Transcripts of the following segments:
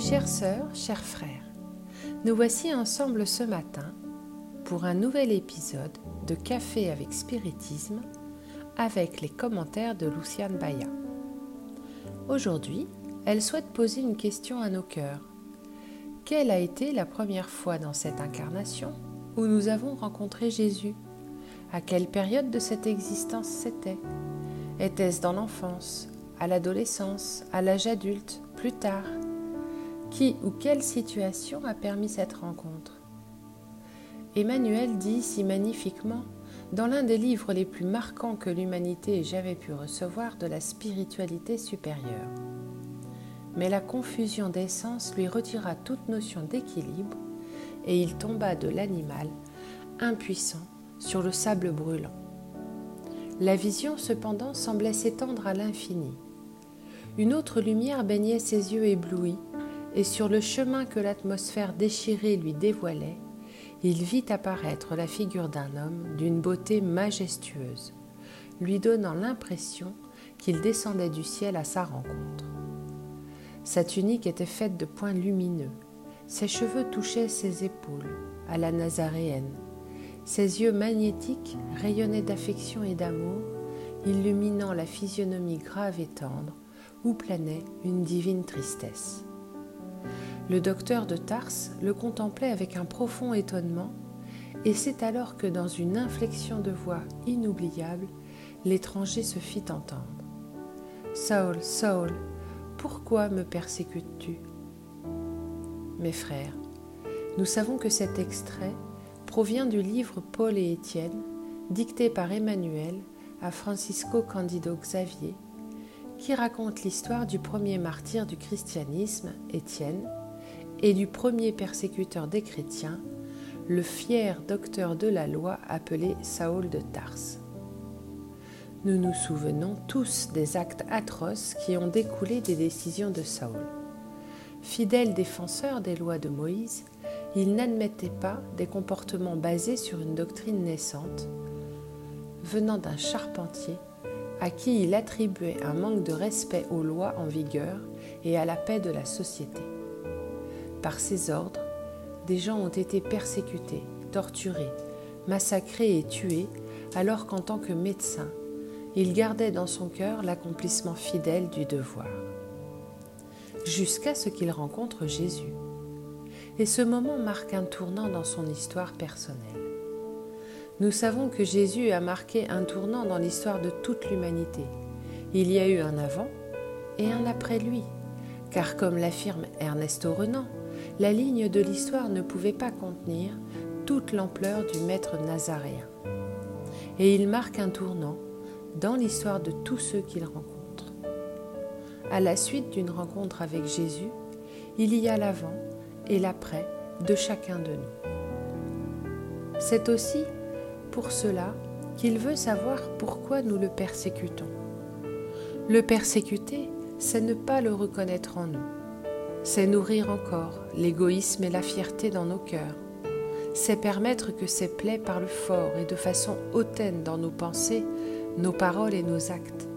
Chères sœurs, chers frères, nous voici ensemble ce matin pour un nouvel épisode de Café avec Spiritisme avec les commentaires de Luciane Baya. Aujourd'hui, elle souhaite poser une question à nos cœurs. Quelle a été la première fois dans cette incarnation où nous avons rencontré Jésus? À quelle période de cette existence c'était? Était-ce dans l'enfance, à l'adolescence, à l'âge adulte, plus tard? Qui ou quelle situation a permis cette rencontre? Emmanuel dit si magnifiquement, dans l'un des livres les plus marquants que l'humanité ait jamais pu recevoir de la spiritualité supérieure. Mais la confusion des sens lui retira toute notion d'équilibre et il tomba de l'animal, impuissant, sur le sable brûlant. La vision cependant semblait s'étendre à l'infini. Une autre lumière baignait ses yeux éblouis et sur le chemin que l'atmosphère déchirée lui dévoilait, il vit apparaître la figure d'un homme d'une beauté majestueuse, lui donnant l'impression qu'il descendait du ciel à sa rencontre. Sa tunique était faite de points lumineux, ses cheveux touchaient ses épaules, à la nazaréenne, ses yeux magnétiques rayonnaient d'affection et d'amour, illuminant la physionomie grave et tendre où planait une divine tristesse. Le docteur de Tarse le contemplait avec un profond étonnement, et c'est alors que dans une inflexion de voix inoubliable, l'étranger se fit entendre. Saul, Saul, pourquoi me persécutes-tu Mes frères, nous savons que cet extrait provient du livre Paul et Étienne, dicté par Emmanuel à Francisco Candido Xavier, qui raconte l'histoire du premier martyr du christianisme, Étienne, et du premier persécuteur des chrétiens, le fier docteur de la loi appelé Saul de Tarse. Nous nous souvenons tous des actes atroces qui ont découlé des décisions de Saul. Fidèle défenseur des lois de Moïse, il n'admettait pas des comportements basés sur une doctrine naissante, venant d'un charpentier à qui il attribuait un manque de respect aux lois en vigueur et à la paix de la société. Par ses ordres, des gens ont été persécutés, torturés, massacrés et tués, alors qu'en tant que médecin, il gardait dans son cœur l'accomplissement fidèle du devoir. Jusqu'à ce qu'il rencontre Jésus. Et ce moment marque un tournant dans son histoire personnelle. Nous savons que Jésus a marqué un tournant dans l'histoire de toute l'humanité. Il y a eu un avant et un après lui, car comme l'affirme Ernesto Renan, la ligne de l'histoire ne pouvait pas contenir toute l'ampleur du maître nazaréen. Et il marque un tournant dans l'histoire de tous ceux qu'il rencontre. À la suite d'une rencontre avec Jésus, il y a l'avant et l'après de chacun de nous. C'est aussi pour cela qu'il veut savoir pourquoi nous le persécutons. Le persécuter, c'est ne pas le reconnaître en nous. C'est nourrir encore l'égoïsme et la fierté dans nos cœurs. C'est permettre que ces plaies parlent fort et de façon hautaine dans nos pensées, nos paroles et nos actes.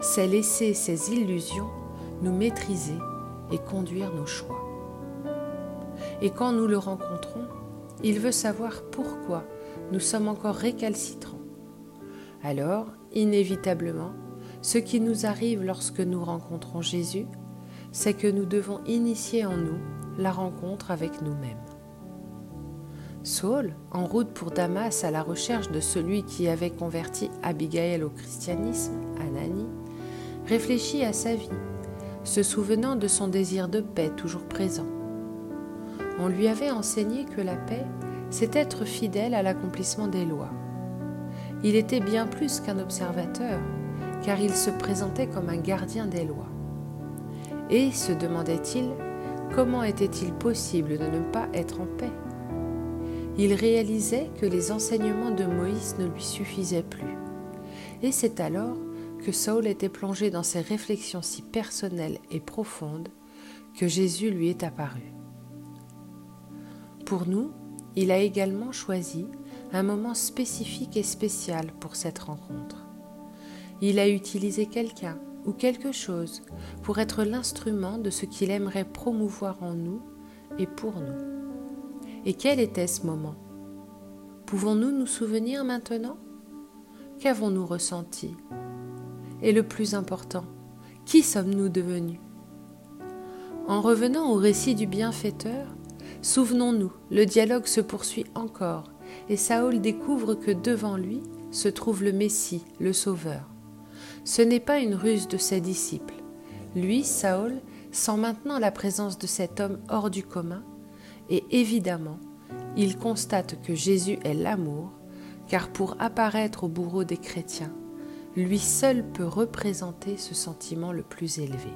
C'est laisser ces illusions nous maîtriser et conduire nos choix. Et quand nous le rencontrons, il veut savoir pourquoi nous sommes encore récalcitrants. Alors, inévitablement, ce qui nous arrive lorsque nous rencontrons Jésus, c'est que nous devons initier en nous la rencontre avec nous-mêmes. Saul, en route pour Damas à la recherche de celui qui avait converti Abigail au christianisme, Anani, réfléchit à sa vie, se souvenant de son désir de paix toujours présent. On lui avait enseigné que la paix c'est être fidèle à l'accomplissement des lois. Il était bien plus qu'un observateur, car il se présentait comme un gardien des lois. Et, se demandait-il, comment était-il possible de ne pas être en paix? Il réalisait que les enseignements de Moïse ne lui suffisaient plus. Et c'est alors que Saul était plongé dans ses réflexions si personnelles et profondes que Jésus lui est apparu. Pour nous, il a également choisi un moment spécifique et spécial pour cette rencontre. Il a utilisé quelqu'un ou quelque chose pour être l'instrument de ce qu'il aimerait promouvoir en nous et pour nous. Et quel était ce moment? Pouvons-nous nous souvenir maintenant? Qu'avons-nous ressenti? Et le plus important, qui sommes-nous devenus? En revenant au récit du bienfaiteur, souvenons-nous, le dialogue se poursuit encore et Saül découvre que devant lui se trouve le Messie, le Sauveur. Ce n'est pas une ruse de ses disciples. Lui, Saül, sent maintenant la présence de cet homme hors du commun, et évidemment, il constate que Jésus est l'amour, car pour apparaître au bourreau des chrétiens, lui seul peut représenter ce sentiment le plus élevé.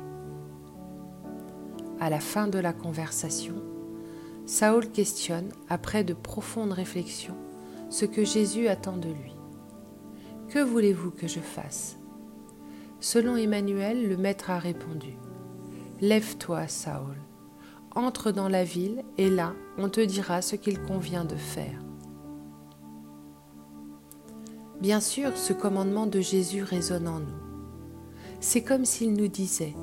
À la fin de la conversation, Saül questionne, après de profondes réflexions, ce que Jésus attend de lui. Que voulez-vous que je fasse? Selon Emmanuel, le Maître a répondu Lève-toi, Saül, entre dans la ville, et là, on te dira ce qu'il convient de faire. Bien sûr, ce commandement de Jésus résonne en nous. C'est comme s'il nous disait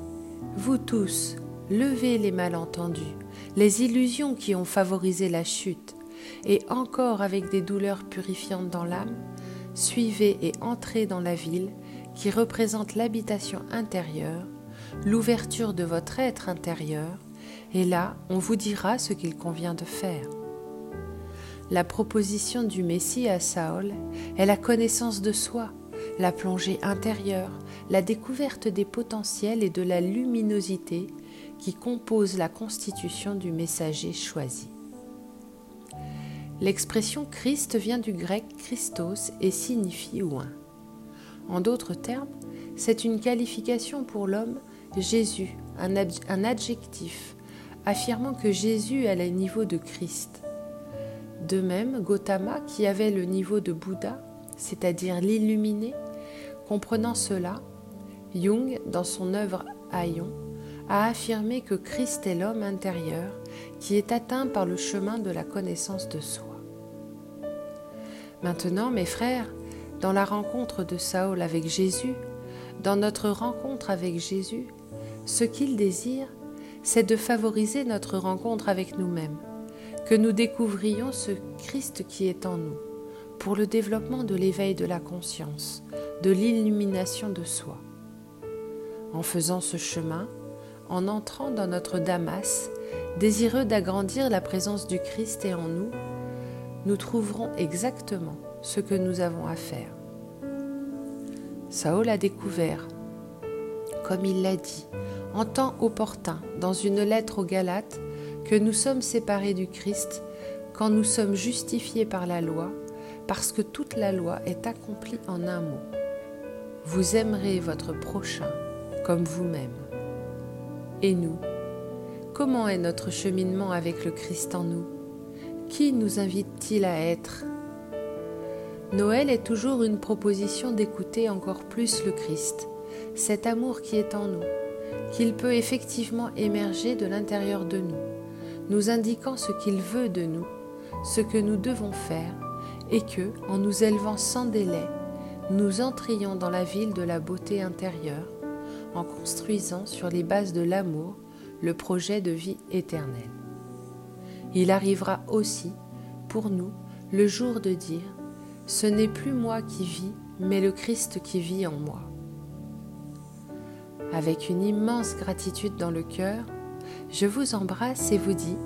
Vous tous, levez les malentendus, les illusions qui ont favorisé la chute, et encore avec des douleurs purifiantes dans l'âme, suivez et entrez dans la ville qui représente l'habitation intérieure, l'ouverture de votre être intérieur, et là on vous dira ce qu'il convient de faire. La proposition du Messie à Saül est la connaissance de soi, la plongée intérieure, la découverte des potentiels et de la luminosité qui composent la constitution du messager choisi. L'expression Christ vient du grec Christos et signifie oint. En d'autres termes, c'est une qualification pour l'homme Jésus, un, un, adjectif, affirmant que Jésus a le niveau de Christ. De même, Gautama, qui avait le niveau de Bouddha, c'est-à-dire l'illuminé, comprenant cela, Jung, dans son œuvre Aion, a affirmé que Christ est l'homme intérieur qui est atteint par le chemin de la connaissance de soi. Maintenant, mes frères, dans la rencontre de Saül avec Jésus, dans notre rencontre avec Jésus, ce qu'il désire, c'est de favoriser notre rencontre avec nous-mêmes, que nous découvrions ce Christ qui est en nous, pour le développement de l'éveil de la conscience, de l'illumination de soi. En faisant ce chemin, en entrant dans notre Damas, désireux d'agrandir la présence du Christ et en nous, nous trouverons exactement ce que nous avons à faire. Saül a découvert, comme il l'a dit, en temps opportun, dans une lettre aux Galates, que nous sommes séparés du Christ quand nous sommes justifiés par la loi, parce que toute la loi est accomplie en un mot. Vous aimerez votre prochain comme vous-même. Et nous Comment est notre cheminement avec le Christ en nous? Qui nous invite-t-il à être? Noël est toujours une proposition d'écouter encore plus le Christ, cet amour qui est en nous, qu'il peut effectivement émerger de l'intérieur de nous, nous indiquant ce qu'il veut de nous, ce que nous devons faire, et que, en nous élevant sans délai, nous entrions dans la ville de la beauté intérieure, en construisant sur les bases de l'amour le projet de vie éternelle. Il arrivera aussi, pour nous, le jour de dire Ce n'est plus moi qui vis, mais le Christ qui vit en moi. Avec une immense gratitude dans le cœur, je vous embrasse et vous dis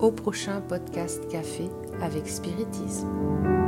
au prochain podcast café avec spiritisme.